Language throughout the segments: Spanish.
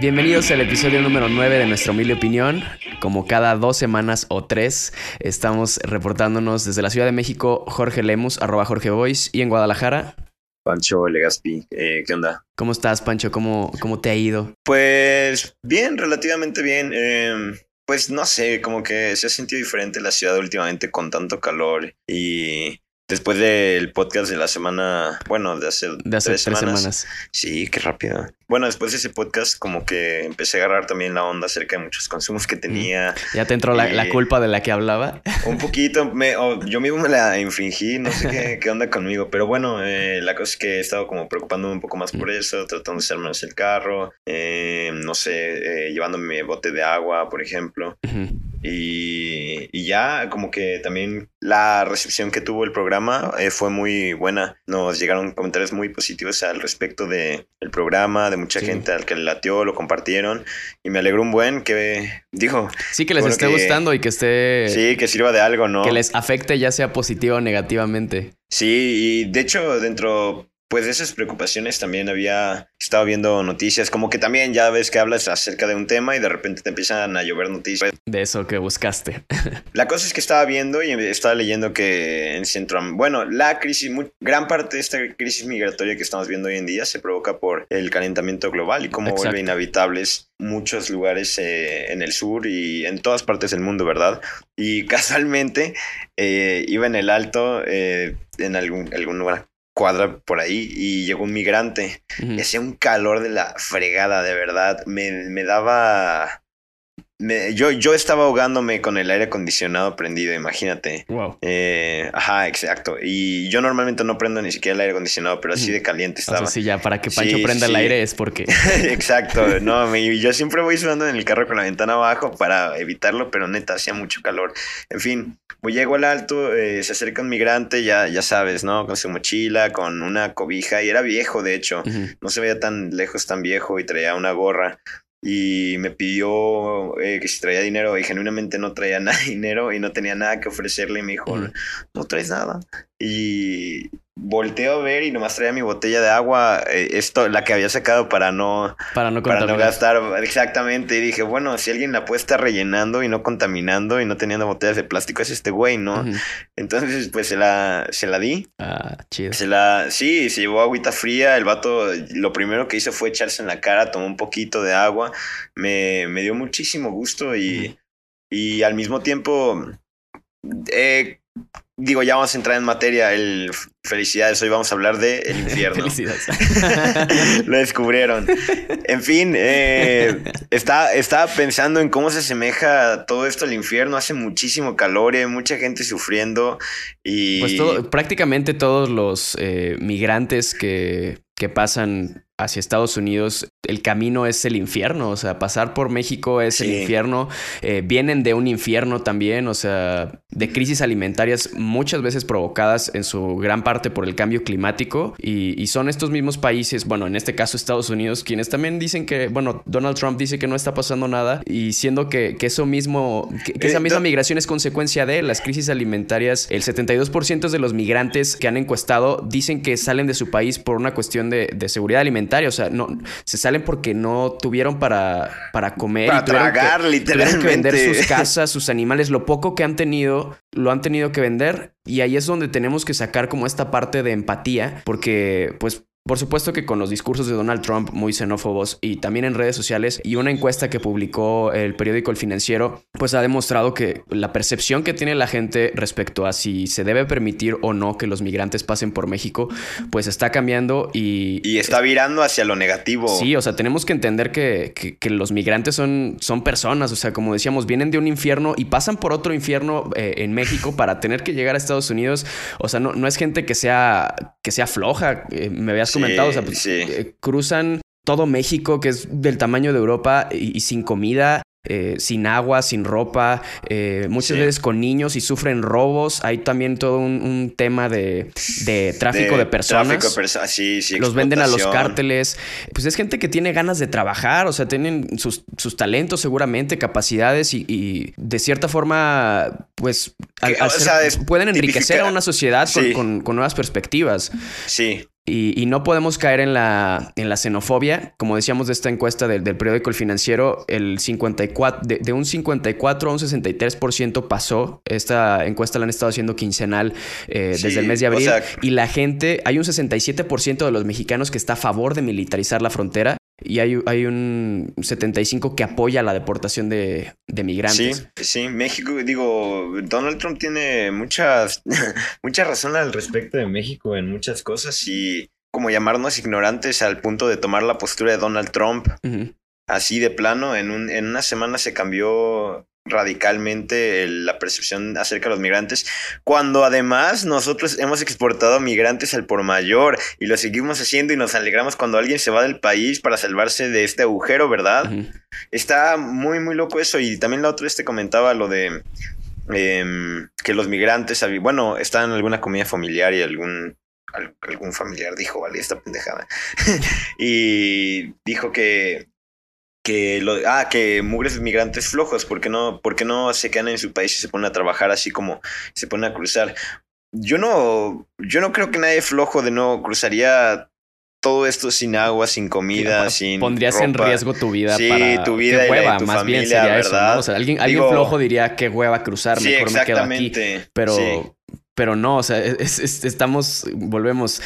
Bienvenidos al episodio número 9 de nuestra humilde opinión. Como cada dos semanas o tres, estamos reportándonos desde la Ciudad de México, Jorge Lemus, arroba Jorge Boys, y en Guadalajara. Pancho Legaspi, eh, ¿qué onda? ¿Cómo estás, Pancho? ¿Cómo, cómo te ha ido? Pues bien, relativamente bien. Eh, pues no sé, como que se ha sentido diferente la ciudad últimamente con tanto calor y después del podcast de la semana, bueno, de hace, De hace tres, tres semanas. semanas. Sí, qué rápido. Bueno, después de ese podcast como que empecé a agarrar también la onda acerca de muchos consumos que tenía. ¿Ya te entró la, la Eh, culpa de la que hablaba? Un poquito, me, o yo mismo me la infringí, no sé qué, qué onda conmigo, pero bueno, eh, la cosa es que he estado como preocupándome un poco más por eso, tratando de menos el carro, eh, no sé, eh, llevándome mi bote de agua, por ejemplo, Ujú. Y, y ya como que también la recepción que tuvo el programa eh, fue muy buena, nos llegaron comentarios muy positivos al respecto de el programa, de mucha Sí. gente al que le latió, lo compartieron, y me alegró un buen que, dijo, Sí, que les Bueno, esté que- gustando y que esté... sí, que sirva de algo, ¿no? Que les afecte ya sea positivo o negativamente. Sí, y de hecho, dentro pues de esas preocupaciones también había estado viendo noticias, como que también ya ves que hablas acerca de un tema y de repente te empiezan a llover noticias. De eso que buscaste. La cosa es que estaba viendo y estaba leyendo que en Centro, bueno, la crisis, gran parte de esta crisis migratoria que estamos viendo hoy en día se provoca por el calentamiento global y cómo Exacto. vuelve inhabitables muchos lugares eh, en el sur y en todas partes del mundo, ¿verdad? Y casualmente eh, iba en el alto, eh, en algún, alguna cuadra por ahí y llegó un migrante y hacía un calor de la fregada, de verdad. Me, me daba. Me- yo, yo estaba ahogándome con el aire acondicionado prendido, imagínate. Wow. Eh, ajá, exacto. Y yo normalmente no prendo ni siquiera el aire acondicionado, pero así de caliente O estaba. sea, sí, ya para que Pancho Sí, prenda el aire es porque... Exacto, no, me- yo siempre voy sudando en el carro con la ventana abajo para evitarlo, pero neta, hacía mucho calor. En fin, pues llego al alto, eh, se acerca un migrante, ya, ya sabes, ¿no? Con su mochila, con una cobija, y era viejo, de hecho, no se veía tan lejos, tan viejo, y traía una gorra. Y me pidió eh, que si traía dinero, y genuinamente no traía nada de dinero, y no tenía nada que ofrecerle, y me dijo, no traes nada. Y volteo a ver y nomás traía mi botella de agua, eh, esto, la que había sacado para no, Para no para no contaminar. gastar exactamente. Y dije, bueno, si alguien la puede estar rellenando y no contaminando y no teniendo botellas de plástico, es este güey, ¿no? Entonces, pues se la, se la di. Ah, chido. Se la, sí, se llevó agüita fría. El vato, lo primero que hizo fue echarse en la cara, tomó un poquito de agua. Me, me dio muchísimo gusto y, y al mismo tiempo, eh, digo, ya vamos a entrar en materia. El, felicidades, hoy vamos a hablar de el infierno. Felicidades. Lo descubrieron. En fin, eh, está, estaba pensando en cómo se asemeja todo esto al infierno. Hace muchísimo calor y hay mucha gente sufriendo. Y Pues todo, prácticamente todos los eh, migrantes que, que pasan hacia Estados Unidos, el camino es el infierno, o sea, pasar por México es el infierno, eh, vienen de un infierno también, o sea, de crisis alimentarias muchas veces provocadas en su gran parte por el cambio climático y, y son estos mismos países, bueno, en este caso Estados Unidos, quienes también dicen que, bueno, Donald Trump dice que no está pasando nada y siendo que, que eso mismo, que, que esa Eh, misma migración es consecuencia de las crisis alimentarias. El 72% de los migrantes que han encuestado dicen que salen de su país por una cuestión de, de seguridad alimentaria. O sea, no se salen porque no tuvieron para, para comer. Para y tragar, que, Tuvieron que vender literalmente. sus casas, sus animales. Lo poco que han tenido, lo han tenido que vender. Y ahí es donde tenemos que sacar como esta parte de empatía. Porque, pues, por supuesto que con los discursos de Donald Trump muy xenófobos y también en redes sociales y una encuesta que publicó el periódico El Financiero, pues ha demostrado que la percepción que tiene la gente respecto a si se debe permitir o no que los migrantes pasen por México, pues está cambiando y... Y está virando hacia lo negativo. Sí, o sea, tenemos que entender que, que- que los migrantes son, son personas, o sea, como decíamos, vienen de un infierno y pasan por otro infierno eh, en México para tener que llegar a Estados Unidos. O sea, no, no es gente que sea, que sea floja, eh, me Sí, comentado, o sea, pues, sí. eh, cruzan todo México, que es del tamaño de Europa y, y sin comida. eh, sin agua, sin ropa, eh, muchas Sí. veces con niños y sufren robos. Hay también todo un, un tema de, de tráfico de, personas. Tráfico de perso- sí, sí, los venden a los cárteles. Pues es gente que tiene ganas de trabajar, o sea, tienen sus, sus talentos seguramente, capacidades y, y de cierta forma, pues, ser- sea, pueden enriquecer a una sociedad con, con- con nuevas perspectivas. Sí, Y, y no podemos caer en la, en la xenofobia. Como decíamos de esta encuesta del, del periódico El Financiero, el 54, de, de un 54 a un 63% pasó. Esta encuesta la han estado haciendo quincenal eh, Sí, desde el mes de o abril. sea- y la gente, hay un 67% de los mexicanos que está a favor de militarizar la frontera. Y hay, hay un 75% que apoya la deportación de, de sí, migrantes. sí. México, digo, Donald Trump tiene muchas, mucha razón al respecto de México en muchas cosas y como llamarnos ignorantes al punto de tomar la postura de Donald Trump así de plano. En, un, en una semana se cambió radicalmente la percepción acerca de los migrantes, cuando además nosotros hemos exportado migrantes al por mayor y lo seguimos haciendo y nos alegramos cuando alguien se va del país para salvarse de este agujero, ¿verdad? Está muy, muy loco eso. Y también la otra vez te comentaba lo de em, que los migrantes, bueno, están en alguna comida familiar y algún, al- algún familiar dijo, vale, esta pendejada. y dijo que, que, lo, ah, que mugres migrantes flojos, ¿por qué, no, ¿por qué no se quedan en su país y se ponen a trabajar así como se ponen a cruzar? Yo no, yo no creo que nadie flojo de no cruzaría todo esto sin agua, sin comida, sin Pondrías en ropa. riesgo tu vida Sí, para tu vida qué y la de hueva, tu más bien familia, sería eso, ¿verdad? ¿no? O sea, alguien, alguien Digo- flojo diría qué hueva cruzar, Sí, mejor me quedo aquí. exactamente. Pero, Sí. Pero no, o sea, es- es- estamos, volvemos.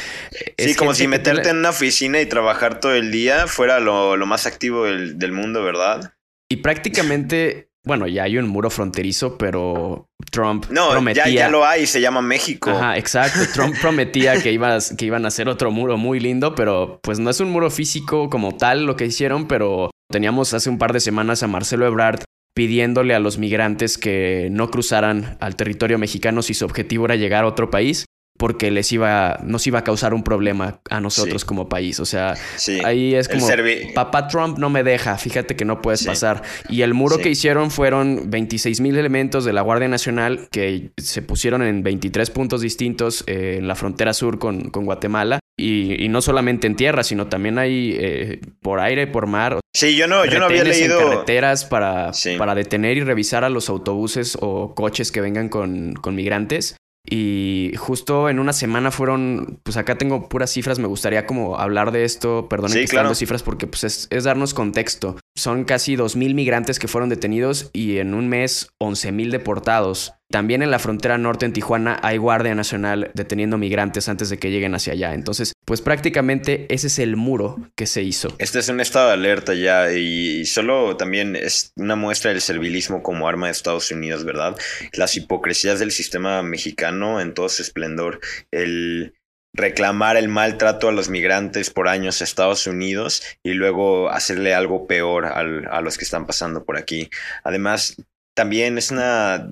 es Sí, como si meterte en una oficina y trabajar todo el día fuera lo, lo más activo del, del mundo, ¿verdad? Y prácticamente, bueno, ya hay un muro fronterizo, pero Trump No, prometía. ya, ya lo hay, se llama México. Ajá, exacto. Trump prometía que, ibas, que iban a hacer otro muro muy lindo, pero pues no es un muro físico como tal lo que hicieron, pero teníamos hace un par de semanas a Marcelo Ebrard pidiéndole a los migrantes que no cruzaran al territorio mexicano si su objetivo era llegar a otro país, porque les iba, nos iba a causar un problema a nosotros Sí. como país. O sea, Sí. ahí es como, papá Trump no me deja, fíjate que no puedes Sí. pasar. Y el muro que hicieron fueron 26 mil elementos de la Guardia Nacional que se pusieron en 23 puntos distintos eh, en la frontera sur con, con Guatemala. Y, y no solamente en tierra, sino también hay eh, por aire, por mar. Sí, yo no, yo no había retenes en leído. carreteras para, Sí. para detener y revisar a los autobuses o coches que vengan con, con migrantes. Y justo en una semana fueron, pues acá tengo puras cifras, me gustaría como hablar de esto, perdonen Sí, que claro. dando cifras porque pues es, es darnos contexto. Son casi 2.000 migrantes que fueron detenidos y en un mes 11.000 deportados. También en la frontera norte en Tijuana hay Guardia Nacional deteniendo migrantes antes de que lleguen hacia allá. Entonces, pues prácticamente ese es el muro que se hizo. Este es un estado de alerta ya y solo también es una muestra del servilismo como arma de Estados Unidos, ¿verdad? Las hipocresías del sistema mexicano en todo su esplendor. El reclamar el maltrato a los migrantes por años a Estados Unidos y luego hacerle algo peor a los que están pasando por aquí. Además, también es una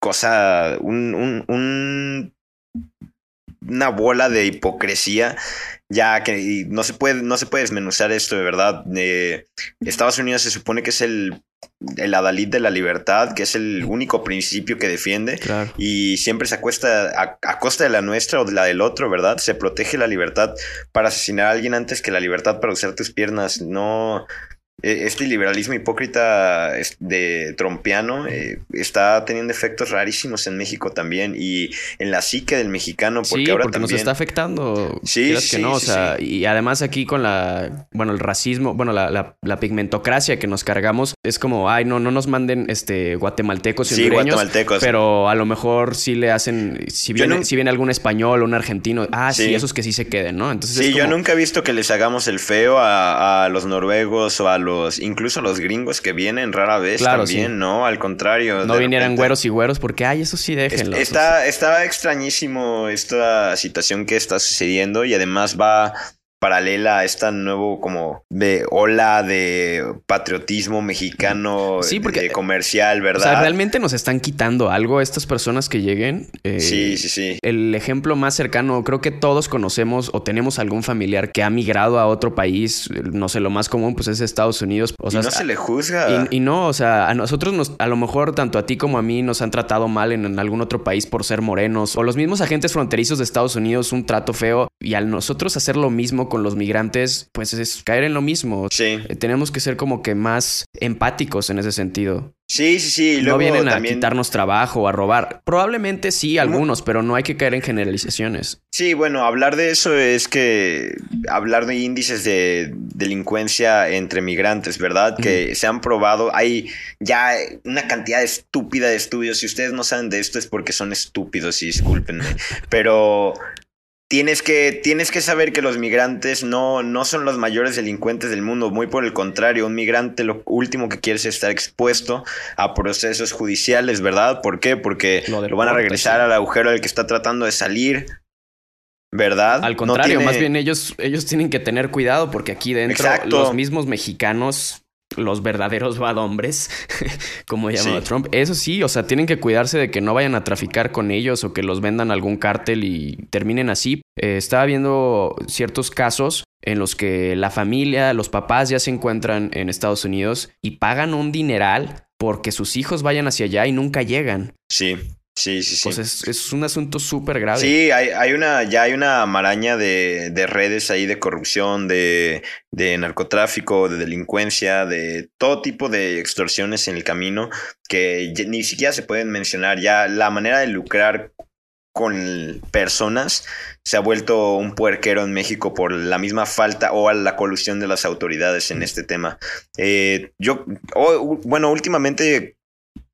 cosa, un, un- un- una bola de hipocresía ya que no se puede no se puede desmenuzar esto de verdad Estados Unidos se supone que es el el adalid de la libertad que es el único principio que defiende Claro. y siempre se acuesta a, a costa de la nuestra o de la del otro, ¿verdad? Se protege la libertad para asesinar a alguien antes que la libertad para usar tus piernas. No, este liberalismo hipócrita de trompiano eh, está teniendo efectos rarísimos en México también y en la psique del mexicano, porque sí, ahora porque nos también... está afectando. Sí, sí, que no, o sí, sea, y además aquí con la, bueno, el racismo, bueno, la, la, la pigmentocracia que nos cargamos, es como, ay, no, no nos manden este guatemaltecos y guatemaltecos. pero a lo mejor sí le hacen, si viene, no- si viene algún español o un argentino, ah, sí, esos que sí se queden, ¿no? Entonces Sí, es yo nunca he visto que les hagamos el feo a, a los noruegos o a los, incluso los gringos que vienen rara vez Claro, también, sí. ¿no? Al contrario. no vinieran repente- güeros y güeros porque, ay, eso sí Es- déjenlos. Está, está extrañísimo esta situación que está sucediendo y además va paralela a esta nuevo como de ola de patriotismo mexicano Sí, porque- de comercial, O ¿verdad? sea, realmente nos están quitando algo estas personas que lleguen. Eh, Sí, sí, sí. El ejemplo más cercano, creo que todos conocemos o tenemos algún familiar que ha migrado a otro país. No sé, lo más común pues es Estados Unidos. O y sea, no se le juzga. Y, y no, o sea, a nosotros nos, a lo mejor tanto a ti como a mí nos han tratado mal en, en algún otro país por ser morenos o los mismos agentes fronterizos de Estados Unidos un trato feo y al nosotros hacer lo mismo con los migrantes, pues es caer en lo mismo. Sí, Eh, Tenemos que ser como que más empáticos en ese sentido. sí, sí, sí. Y no luego vienen a también... quitarnos trabajo o a robar. Probablemente sí algunos, pero no hay que caer en generalizaciones. Sí, bueno, hablar de eso es que hablar de índices de delincuencia entre migrantes, ¿verdad? Que se han probado, hay ya una cantidad estúpida de estudios. Si ustedes no saben de esto es porque son estúpidos y discúlpenme, pero tienes que, tienes que saber que los migrantes no, no son los mayores delincuentes del mundo, muy por el contrario, un migrante lo último que quiere es estar expuesto a procesos judiciales, ¿verdad? ¿Por qué? Porque Lo lo, van a regresar al agujero del que está tratando de salir. ¿Verdad? Al No contrario, tiene- más bien ellos, ellos tienen que tener cuidado porque aquí dentro Exacto. los mismos mexicanos, los verdaderos bad hombres, como llamaba Sí. Trump, eso sí, o sea, tienen que cuidarse de que no vayan a traficar con ellos o que los vendan a algún cártel y terminen así. Eh, estaba viendo ciertos casos en los que la familia, los papás ya se encuentran en Estados Unidos y pagan un dineral porque sus hijos vayan hacia allá y nunca llegan. Sí, sí, sí, sí. Pues es, es un asunto súper grave. Sí, hay, hay una, ya hay una maraña de, de redes ahí de corrupción, de, de narcotráfico, de delincuencia, de todo tipo de extorsiones en el camino que ni siquiera se pueden mencionar. Ya la manera de lucrar con personas se ha vuelto un puerquero en México por la misma falta o a la colusión de las autoridades en este tema. Eh, yo, o- bueno, últimamente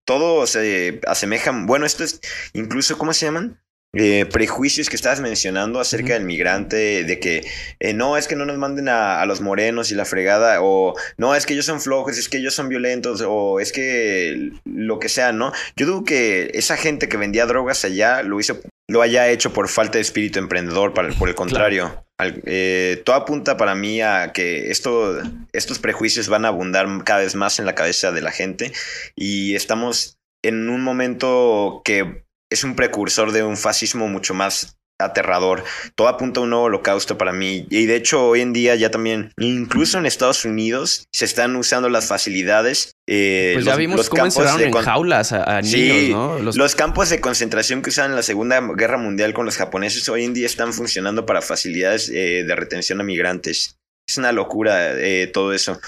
todo se asemeja, bueno, esto es incluso, ¿cómo se llaman? Eh, prejuicios que estabas mencionando acerca del migrante, de que eh, no es que no nos manden a, a los morenos y la fregada, o no es que ellos son flojos, es que ellos son violentos, o es que lo que sea, ¿no? Yo dudo que esa gente que vendía drogas allá lo hizo, lo haya hecho por falta de espíritu emprendedor, para- por el contrario. Al- eh, todo apunta para mí a que esto, estos prejuicios van a abundar cada vez más en la cabeza de la gente y estamos en un momento que es un precursor de un fascismo mucho más aterrador. Todo apunta a un nuevo holocausto para mí. Y de hecho, hoy en día ya también, incluso en Estados Unidos, se están usando las facilidades. eh, Pues ya los- vimos los cómo encerraron de en jaulas a, a Sí, niños, ¿no? Los- Los campos de concentración que usaban en la Segunda Guerra Mundial con los japoneses hoy en día están funcionando para facilidades eh, de retención a migrantes. Es una locura eh, todo eso.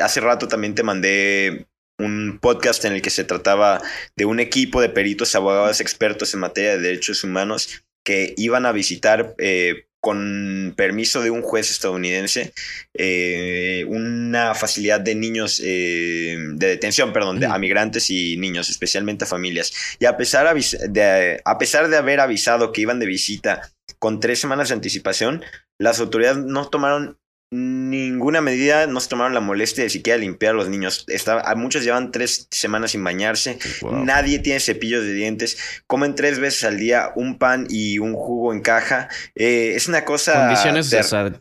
Hace rato también te mandé un podcast en el que se trataba de un equipo de peritos abogados expertos en materia de derechos humanos que iban a visitar eh, con permiso de un juez estadounidense eh, una facilidad de niños eh, de detención, perdón, de, a migrantes y niños, especialmente a familias. Y a pesar, de, a pesar de haber avisado que iban de visita con tres semanas de anticipación, las autoridades no tomaron ninguna medida, no se tomaron la molestia de siquiera limpiar a los niños. Estaba, a muchos llevan tres semanas sin bañarse, Wow. nadie tiene cepillos de dientes, comen tres veces al día un pan y un jugo en caja. Eh, es una cosa... Condiciones sea, sí, fuera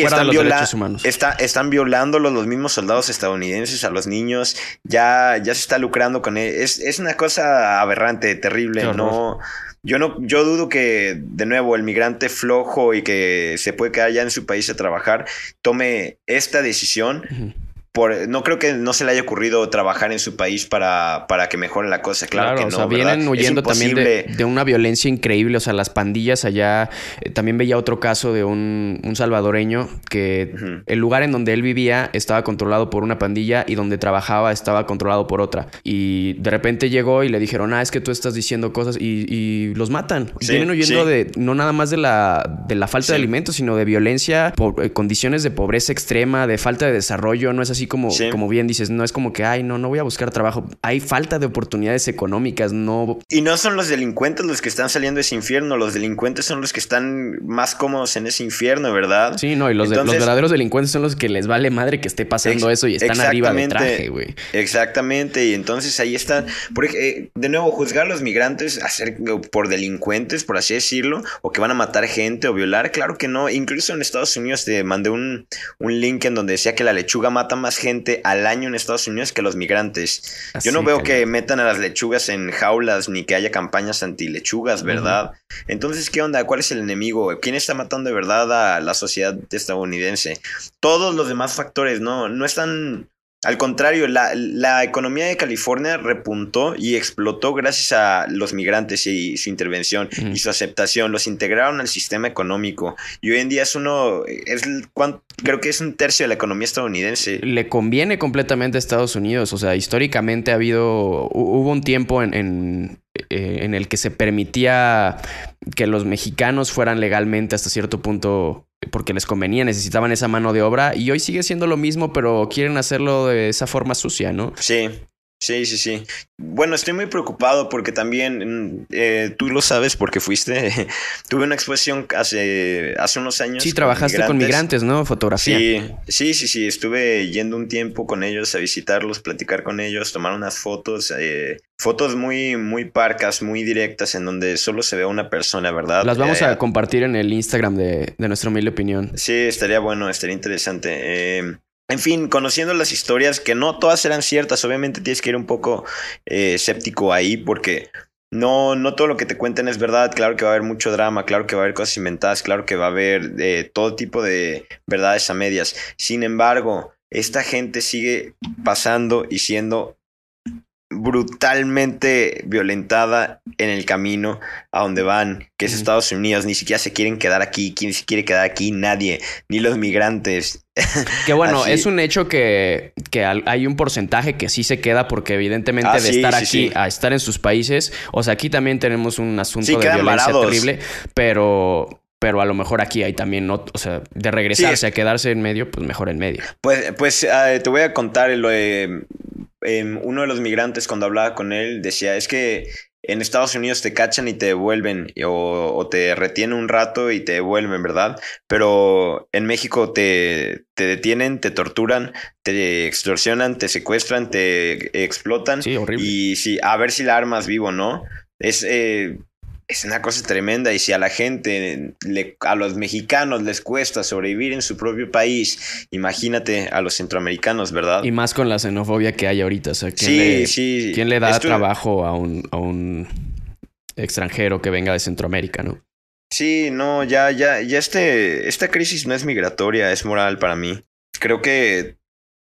de están, los viola- derechos humanos. está- están violándolos los mismos soldados estadounidenses a los niños. Ya, ya se está lucrando con él. Es, es una cosa aberrante, terrible. No, yo no, yo dudo que, de nuevo, el migrante flojo y que se puede quedar ya en su país a trabajar, tome esta decisión. Por, no creo que no se le haya ocurrido trabajar en su país para, para que mejore la cosa. Claro, que no. o sea, vienen huyendo también de, de una violencia increíble. O sea, las pandillas allá. eh, también veía otro caso de un, un salvadoreño que el lugar en donde él vivía estaba controlado por una pandilla y donde trabajaba estaba controlado por otra. Y de repente llegó y le dijeron, ah, es que tú estás diciendo cosas y, y los matan. Sí, Vienen huyendo sí. de no nada más de la, de la falta de alimentos, sino de violencia, po- eh, condiciones de pobreza extrema, de falta de desarrollo. No es así sí como, Sí. como bien dices, no es como que, ay, no, no voy a buscar trabajo. Hay falta de oportunidades económicas, no... Y no son los delincuentes los que están saliendo de ese infierno, los delincuentes son los que están más cómodos en ese infierno, ¿verdad? Sí, no, y los, de- los verdaderos delincuentes son los que les vale madre que esté pasando eso y están arriba de traje, güey. Exactamente, y entonces ahí están, por ej- eh, de nuevo, juzgar a los migrantes hacer, por delincuentes, por así decirlo, o que van a matar gente o violar, claro que no, incluso en Estados Unidos te mandé un, un link en donde decía que la lechuga mata más gente al año en Estados Unidos que los migrantes. Así, Yo no veo que metan a las lechugas en jaulas ni que haya campañas anti-lechugas, ¿verdad? Entonces, ¿qué onda? ¿Cuál es el enemigo? ¿Quién está matando de verdad a la sociedad estadounidense? Todos los demás factores, ¿no? No están... Al contrario, la, la economía de California repuntó y explotó gracias a los migrantes y su intervención y su aceptación. Los integraron al sistema económico y hoy en día es uno, es creo que es un tercio de la economía estadounidense. le conviene completamente a Estados Unidos. O sea, históricamente ha habido, hu- hubo un tiempo en, en, eh, en el que se permitía que los mexicanos fueran legalmente hasta cierto punto porque les convenía, necesitaban esa mano de obra y hoy sigue siendo lo mismo, pero quieren hacerlo de esa forma sucia, ¿no? Sí, sí, sí, sí. Bueno, estoy muy preocupado porque también, eh, tú lo sabes porque fuiste, tuve una exposición hace, hace unos años. Sí, trabajaste con migrantes, ¿no? Fotografía. Sí, sí, sí, sí, estuve yendo un tiempo con ellos a visitarlos, platicar con ellos, tomar unas fotos, eh, fotos muy, muy parcas, muy directas, en donde solo se ve a una persona, ¿verdad? Las vamos Eh, a compartir en el Instagram de, de nuestra humilde opinión. Sí, estaría bueno, estaría interesante. Eh, en fin, conociendo las historias, que no todas eran ciertas, obviamente tienes que ir un poco eh, escéptico ahí porque no, no todo lo que te cuenten es verdad. Claro que va a haber mucho drama, claro que va a haber cosas inventadas, claro que va a haber eh, todo tipo de verdades a medias. Sin embargo, esta gente sigue pasando y siendo brutalmente violentada en el camino a donde van, que es. Estados Unidos, ni siquiera se quieren quedar aquí, ¿quién se quiere quedar aquí? Nadie, ni los migrantes. Que bueno, Así- es un hecho que, que hay un porcentaje que sí se queda porque evidentemente Ah, de sí, estar sí, aquí sí. a estar en sus países, o sea, aquí también tenemos un asunto de violencia varados. terrible, pero pero a lo mejor aquí hay también, no, o sea, de regresarse Sí. a quedarse en medio, pues mejor en medio. Pues, pues eh, te voy a contar, lo de, em, uno de los migrantes cuando hablaba con él decía, es que en Estados Unidos te cachan y te devuelven o, o te retienen un rato y te devuelven, ¿verdad? Pero en México te, te detienen, te torturan, te extorsionan, te secuestran, te explotan. Sí, horrible. Y sí, a ver si la armas vivo, ¿no? Es, eh, es una cosa tremenda. Y si a la gente, le- a los mexicanos les cuesta sobrevivir en su propio país, imagínate a los centroamericanos, ¿verdad? Y más con la xenofobia que hay ahorita, o sea, ¿quién, sí, le, sí. quién le da Esto- trabajo a un, a un extranjero que venga de Centroamérica, no? Sí, no, ya, ya, ya este, esta crisis no es migratoria, es moral para mí. Creo que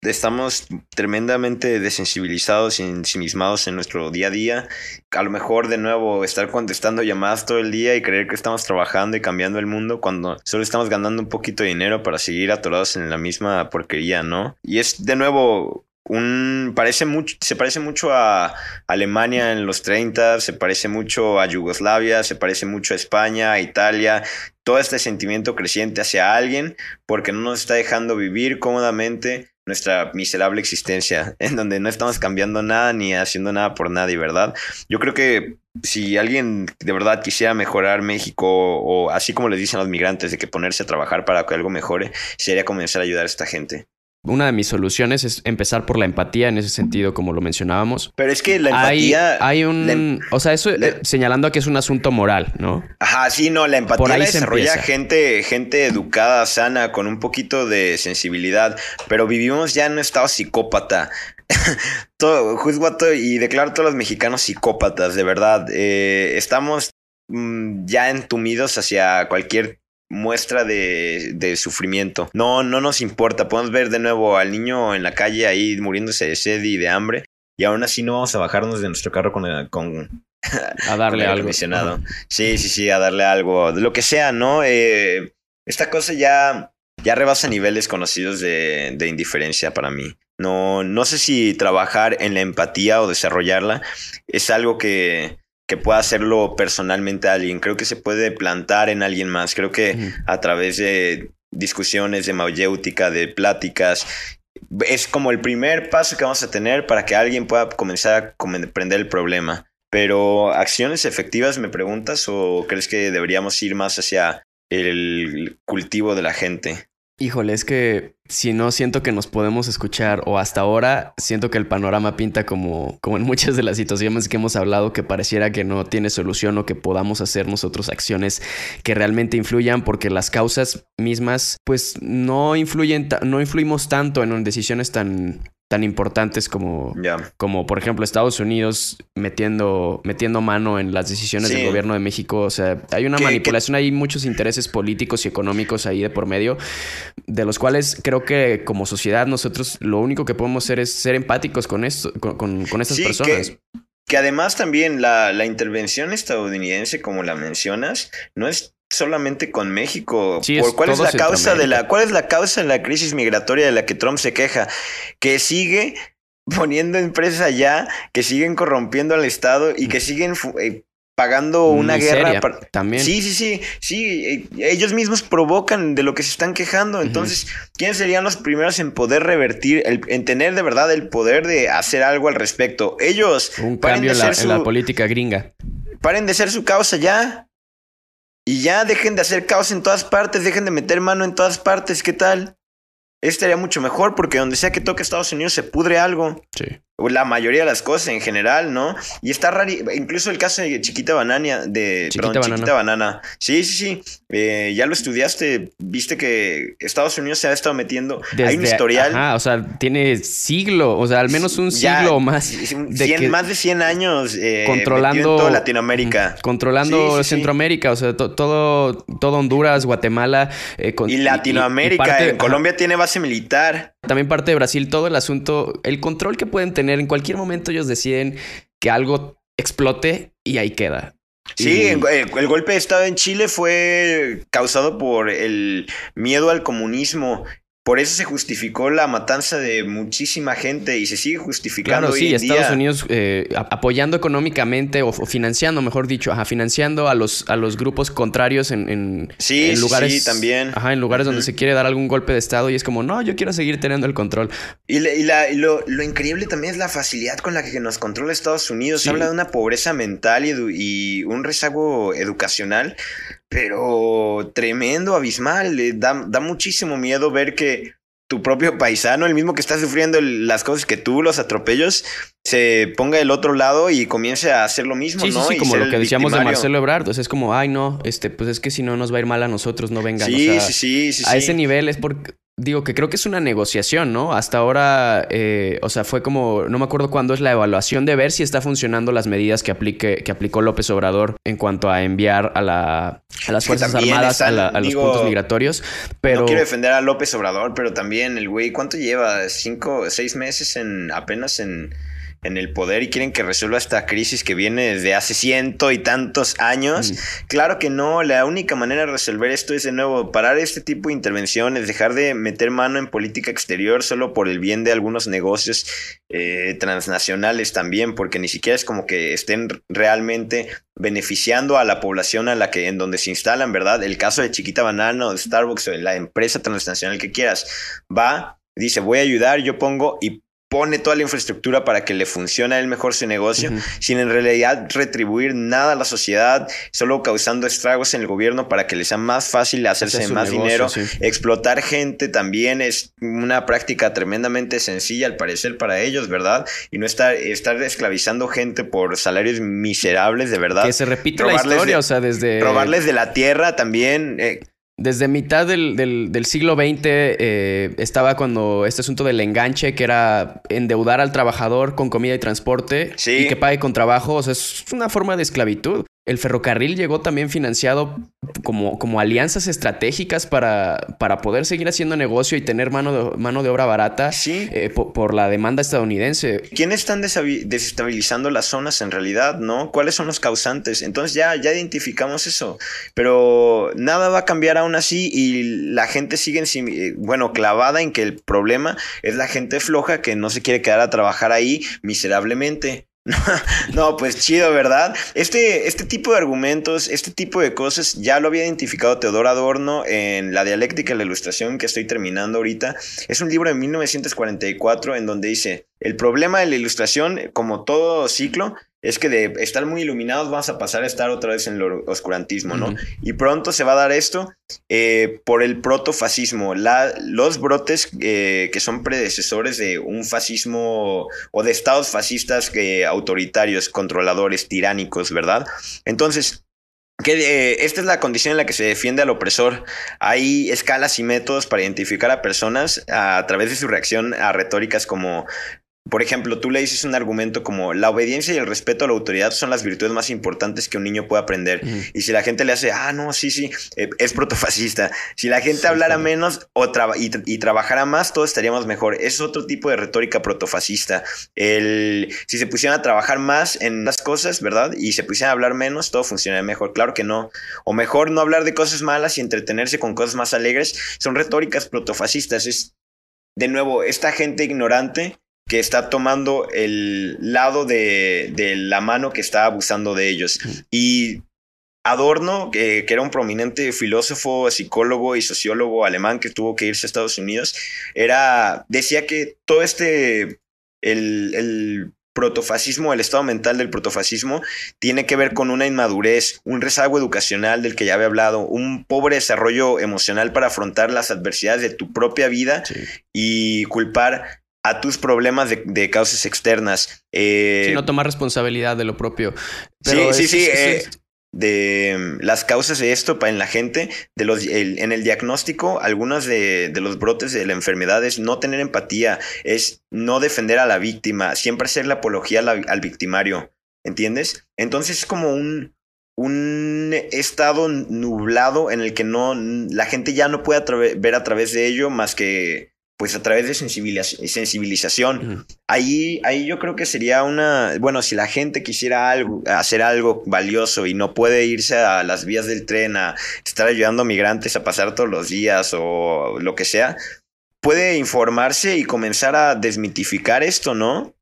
estamos tremendamente desensibilizados y ensimismados en nuestro día a día. A lo mejor de nuevo estar contestando llamadas todo el día y creer que estamos trabajando y cambiando el mundo cuando solo estamos ganando un poquito de dinero para seguir atorados en la misma porquería, ¿no? Y es de nuevo un parece mucho se parece mucho a Alemania en los 30, se parece mucho a Yugoslavia, se parece mucho a España, a Italia, todo este sentimiento creciente hacia alguien porque no nos está dejando vivir cómodamente nuestra miserable existencia, en donde no estamos cambiando nada ni haciendo nada por nadie, ¿verdad? Yo creo que si alguien de verdad quisiera mejorar México o así como les dicen los migrantes de que ponerse a trabajar para que algo mejore, sería comenzar a ayudar a esta gente. Una de mis soluciones es empezar por la empatía en ese sentido, como lo mencionábamos. Pero es que la empatía... hay un... em- o sea, eso la- eh, señalando que es un asunto moral, ¿no? Ajá, sí, no, la Por empatía ahí la desarrolla gente, gente educada, sana, con un poquito de sensibilidad, pero vivimos ya en un estado psicópata. todo, juzgo a todo y declaro a todos los mexicanos psicópatas, de verdad. Eh, estamos mm, ya entumidos hacia cualquier muestra de, de sufrimiento. No, no nos importa. Podemos ver de nuevo al niño en la calle ahí muriéndose de sed y de hambre. Y aún así no vamos a bajarnos de nuestro carro con, con, A darle algo. acondicionado. Sí, sí, sí, a darle algo, lo que sea, ¿no? Eh, esta cosa ya, ya rebasa niveles conocidos de, de indiferencia para mí. No, no sé si trabajar en la empatía o desarrollarla es algo que, que pueda hacerlo personalmente a alguien. Creo que se puede plantar en alguien más. Creo que a través de discusiones, de mayéutica, de pláticas, es como el primer paso que vamos a tener para que alguien pueda comenzar a comprender el problema. Pero acciones efectivas, me preguntas, o crees que deberíamos ir más hacia el cultivo de la gente? Híjole, es que si no siento que nos podemos escuchar o hasta ahora siento que el panorama pinta como, como en muchas de las situaciones que hemos hablado que pareciera que no tiene solución o que podamos hacer nosotros acciones que realmente influyan porque las causas mismas pues no influyen, no influimos tanto en decisiones tan tan importantes como, como por ejemplo Estados Unidos metiendo, metiendo mano en las decisiones del gobierno de México. O sea, hay una manipulación, hay muchos intereses políticos y económicos ahí de por medio, de los cuales creo que como sociedad nosotros lo único que podemos hacer es ser empáticos con esto, con, con, estas personas. Que, además también la, la intervención estadounidense, como la mencionas, no es solamente con México. ¿Cuál es la causa de la cuál es la causa de la crisis migratoria de la que Trump se queja? Que sigue poniendo empresas allá, que siguen corrompiendo al Estado y que siguen eh, pagando una guerra. También. Sí, sí, sí, sí. Eh, ellos mismos provocan de lo que se están quejando. Entonces, ¿quiénes serían los primeros en poder revertir, en tener de verdad el poder de hacer algo al respecto? Ellos. Un cambio en la política gringa. Paren de ser su causa ya. Y ya dejen de hacer caos en todas partes, dejen de meter mano en todas partes, ¿qué tal? Estaría mucho mejor porque donde sea que toque Estados Unidos se pudre algo. Sí la mayoría de las cosas en general, ¿no? Y está raro, incluso el caso de Chiquita Banana, de Chiquita, banana. Chiquita Banana. Sí, sí, sí. Eh, ya lo estudiaste, viste que Estados Unidos se ha estado metiendo. Hay un historial. Ajá, o sea, tiene siglo, o sea, al menos un siglo o más. De más de 100 años eh, controlando toda Latinoamérica. Controlando Centroamérica, o sea, todo, todo Honduras, Guatemala. Eh, y Latinoamérica. en Colombia tiene base militar. También parte de Brasil, todo el asunto, el control que pueden tener en cualquier momento ellos deciden que algo explote y ahí queda. Sí, el, el, golpe de Estado en Chile fue causado por el miedo al comunismo por eso se justificó la matanza de muchísima gente y se sigue justificando. Claro, sí, Estados Unidos eh, apoyando económicamente o, financiando, mejor dicho, ajá, financiando a los, a los grupos contrarios en, en, sí, lugares. Sí, también. Ajá, en lugares donde se quiere dar algún golpe de Estado y es como, no, yo quiero seguir teniendo el control. Y, lo, increíble también es la facilidad con la que nos controla Estados Unidos. Habla de una pobreza mental y, y un rezago educacional pero tremendo, abismal. Da, da muchísimo miedo ver que tu propio paisano, el mismo que está sufriendo las cosas que tú, los atropellos, se ponga del otro lado y comience a hacer lo mismo, ¿no? Sí, como lo que decíamos de Marcelo Ebrard, es como, ay, no, este, pues es que si no nos va a ir mal a nosotros, no vengan. Sí, sí, sí, sí. A ese nivel es porque digo que creo que es una negociación, ¿no? Hasta ahora, eh, o sea, fue como, no me acuerdo cuándo es la evaluación de ver si está funcionando las medidas que, aplique, que aplicó López Obrador en cuanto a enviar a, la, a las Fuerzas Armadas a, los puntos migratorios. Pero... No quiero defender a López Obrador, pero también el güey, ¿cuánto lleva? ¿Cinco, seis meses en apenas en en el poder y quieren que resuelva esta crisis que viene desde hace ciento y tantos años. Claro que no, la única manera de resolver esto es de nuevo parar este tipo de intervenciones, dejar de meter mano en política exterior solo por el bien de algunos negocios eh, transnacionales también, porque ni siquiera es como que estén realmente beneficiando a la población a la que en donde se instalan, ¿verdad? El caso de Chiquita Banana o de Starbucks o de la empresa transnacional que quieras, va, dice, voy a ayudar, yo pongo y pone toda la infraestructura para que le funcione a él mejor su negocio, sin en realidad retribuir nada a la sociedad, solo causando estragos en el gobierno para que le sea más fácil hacerse más dinero. Explotar gente también es una práctica tremendamente sencilla al parecer para ellos, ¿verdad? Y no estar, estar esclavizando gente por salarios miserables, de verdad. Que se repite la historia, o sea, desde... Robarles de la tierra también. Eh, desde mitad del, del, siglo XX eh, estaba cuando este asunto del enganche, que era endeudar al trabajador con comida y transporte y que pague con trabajo. O sea, es una forma de esclavitud. El ferrocarril llegó también financiado como, como alianzas estratégicas para, para poder seguir haciendo negocio y tener mano de, mano de obra barata sí. Eh, por, la demanda estadounidense. ¿Quiénes están desestabilizando las zonas en realidad? ¿No? ¿Cuáles son los causantes? Entonces ya, ya identificamos eso. Pero nada va a cambiar aún así y la gente sigue, eh, bueno, clavada en que el problema es la gente floja que no se quiere quedar a trabajar ahí miserablemente. no, pues chido, ¿verdad? Este, este tipo de argumentos, este tipo de cosas, ya lo había identificado Teodoro Adorno en La dialéctica y la ilustración que estoy terminando ahorita. Es un libro de 1944 en donde dice, el problema de la ilustración, como todo ciclo, es que de estar muy iluminados vamos a pasar a estar otra vez en el oscurantismo, ¿no? Y pronto se va a dar esto eh, por el protofascismo, la, los brotes eh, que son predecesores de un fascismo o de estados fascistas que, autoritarios, controladores, tiránicos, ¿verdad? Entonces, que, eh, esta es la condición en la que se defiende al opresor. Hay escalas y métodos para identificar a personas a través de su reacción a retóricas como por ejemplo, tú le dices un argumento como la obediencia y el respeto a la autoridad son las virtudes más importantes que un niño puede aprender. Y si la gente le hace, ah, no, sí, sí, eh, es protofascista. Si la gente hablara menos o y, trabajara más, todos estaríamos mejor. Es otro tipo de retórica protofascista. El, si se pusieran a trabajar más en las cosas, ¿verdad? Y se pusieran a hablar menos, todo funcionaría mejor. Claro que no. O mejor no hablar de cosas malas y entretenerse con cosas más alegres. Son retóricas protofascistas. Es, de nuevo, esta gente ignorante que está tomando el lado de, la mano que está abusando de ellos. Y Adorno, que, era un prominente filósofo, psicólogo y sociólogo alemán que tuvo que irse a Estados Unidos, era, decía que todo este, el, el protofascismo, el estado mental del protofascismo, tiene que ver con una inmadurez, un rezago educacional del que ya había hablado, un pobre desarrollo emocional para afrontar las adversidades de tu propia vida y culpar a tus problemas de, causas externas. Eh, no tomar responsabilidad de lo propio. sí, sí, sí. Eh, de mm, las causas de esto en la gente, de los, en el diagnóstico, algunos de, de, los brotes de la enfermedad es no tener empatía, es no defender a la víctima, siempre hacer la apología al, victimario, ¿entiendes? Entonces es como un, un estado nublado en el que no, la gente ya no puede ver a través de ello más que pues a través de sensibilización. ahí, ahí yo creo que sería una, bueno, si la gente quisiera algo, hacer algo valioso y no puede irse a las vías del tren a estar ayudando a migrantes a pasar todos los días o lo que sea, puede informarse y comenzar a desmitificar esto, ¿no?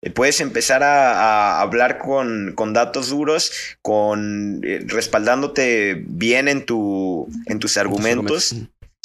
Eh, puedes empezar a, hablar con, con, datos duros, con eh, respaldándote bien en, tu, en tus argumentos.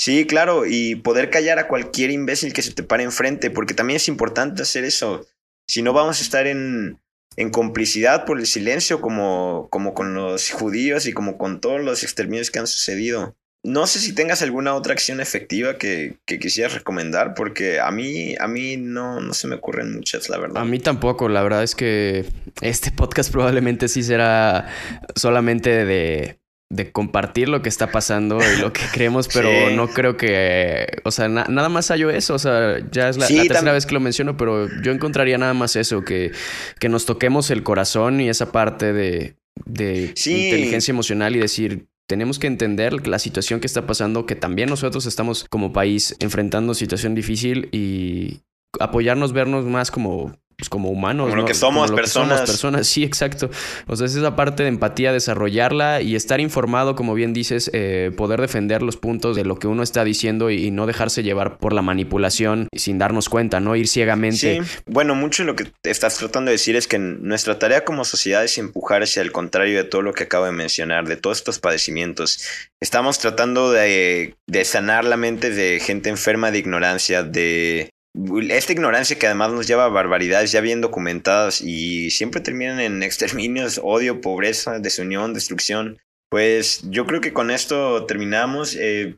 Sí, claro, y poder callar a cualquier imbécil que se te pare enfrente, porque también es importante hacer eso. Si no vamos a estar en, en complicidad por el silencio, como, como con los judíos y como con todos los exterminios que han sucedido. No sé si tengas alguna otra acción efectiva que, que quisieras recomendar, porque a mí, a mí no, no se me ocurren muchas, la verdad. A mí tampoco, la verdad es que este podcast probablemente sí será solamente de de compartir lo que está pasando y lo que creemos, pero no creo que, o sea, nada más hallo eso, o sea, ya es la, tercera vez que lo menciono, pero yo encontraría nada más eso, que, que nos toquemos el corazón y esa parte de, de inteligencia emocional y decir, tenemos que entender la situación que está pasando, que también nosotros estamos como país enfrentando situación difícil y apoyarnos, vernos más como pues, como humanos. Como lo que somos, personas. personas, sí, exacto. O sea, es esa parte de empatía, desarrollarla y estar informado, como bien dices, eh, poder defender los puntos de lo que uno está diciendo y, no dejarse llevar por la manipulación sin darnos cuenta, ¿no? Ir ciegamente. Sí, bueno, mucho de lo que estás tratando de decir es que nuestra tarea como sociedad es empujar hacia el contrario de todo lo que acabo de mencionar, de todos estos padecimientos. Estamos tratando de, de sanar la mente de gente enferma de ignorancia, de esta ignorancia que además nos lleva a barbaridades ya bien documentadas y siempre terminan en exterminios, odio, pobreza, desunión, destrucción. Pues yo creo que con esto terminamos. Eh,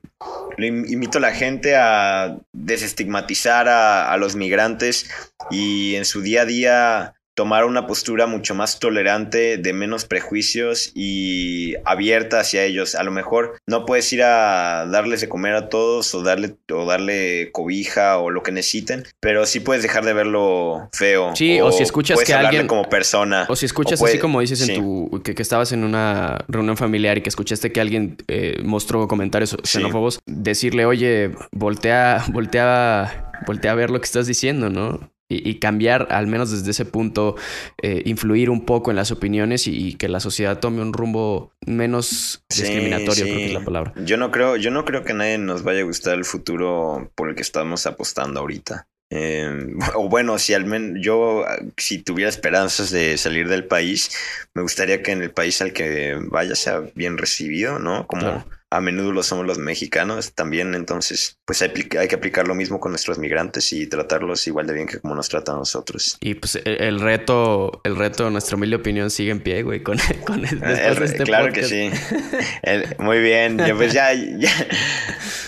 invito a la gente a desestigmatizar a los migrantes y en su día a día tomar una postura mucho más tolerante, de menos prejuicios y abierta hacia ellos. A lo mejor no puedes ir a darles de comer a todos o darle, o darle cobija o lo que necesiten, pero sí puedes dejar de verlo feo. Sí, o, si escuchas que alguien como persona. O si escuchas así como dices en tu que, estabas en una reunión familiar y que escuchaste que alguien eh, mostró comentarios xenófobos, decirle, oye, voltea, voltea, voltea a ver lo que estás diciendo, ¿no? Y, cambiar, al menos desde ese punto, eh, influir un poco en las opiniones y, que la sociedad tome un rumbo menos discriminatorio, creo que es la palabra. Yo no creo, yo no creo que a nadie nos vaya a gustar el futuro por el que estamos apostando ahorita. Eh, o bueno, si al menos yo, si tuviera esperanzas de salir del país, me gustaría que en el país al que vaya sea bien recibido, ¿no? Como Claro. A menudo lo somos los mexicanos también, entonces pues hay, hay que aplicar lo mismo con nuestros migrantes y tratarlos igual de bien que como nos tratan nosotros. Y pues el, el reto, el reto, nuestra humilde opinión sigue en pie, güey, con, con después El- de este claro podcast. que sí. El- muy bien. Yo, pues ya, ya-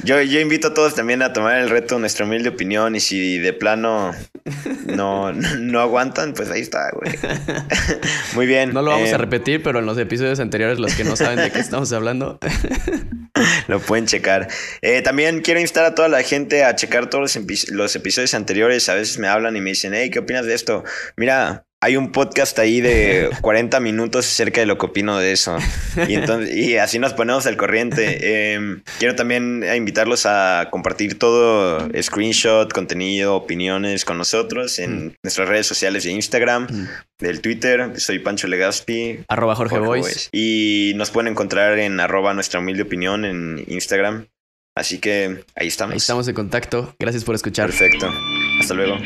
Yo, yo invito a todos también a tomar el reto, nuestra humilde opinión. Y si de plano no, no aguantan, pues ahí está, güey. Muy bien. No lo vamos eh, a repetir, pero en los episodios anteriores, los que no saben de qué estamos hablando, Lo pueden checar. Eh, también quiero instar a toda la gente a checar todos los, los episodios anteriores. A veces me hablan y me dicen, hey, ¿qué opinas de esto? Mira, hay un podcast ahí de 40 minutos acerca de lo que opino de eso. Y, entonces, y así nos ponemos al corriente. Eh, quiero también invitarlos a compartir todo, screenshot, contenido, opiniones con nosotros en nuestras redes sociales de Instagram, del Twitter. Soy Pancho Legaspi. arroba Jorge, Jorge Boys. Boys. Y nos pueden encontrar en arroba nuestra humilde opinión en Instagram. Así que ahí estamos. Ahí estamos en contacto. Gracias por escuchar. Perfecto. Hasta luego.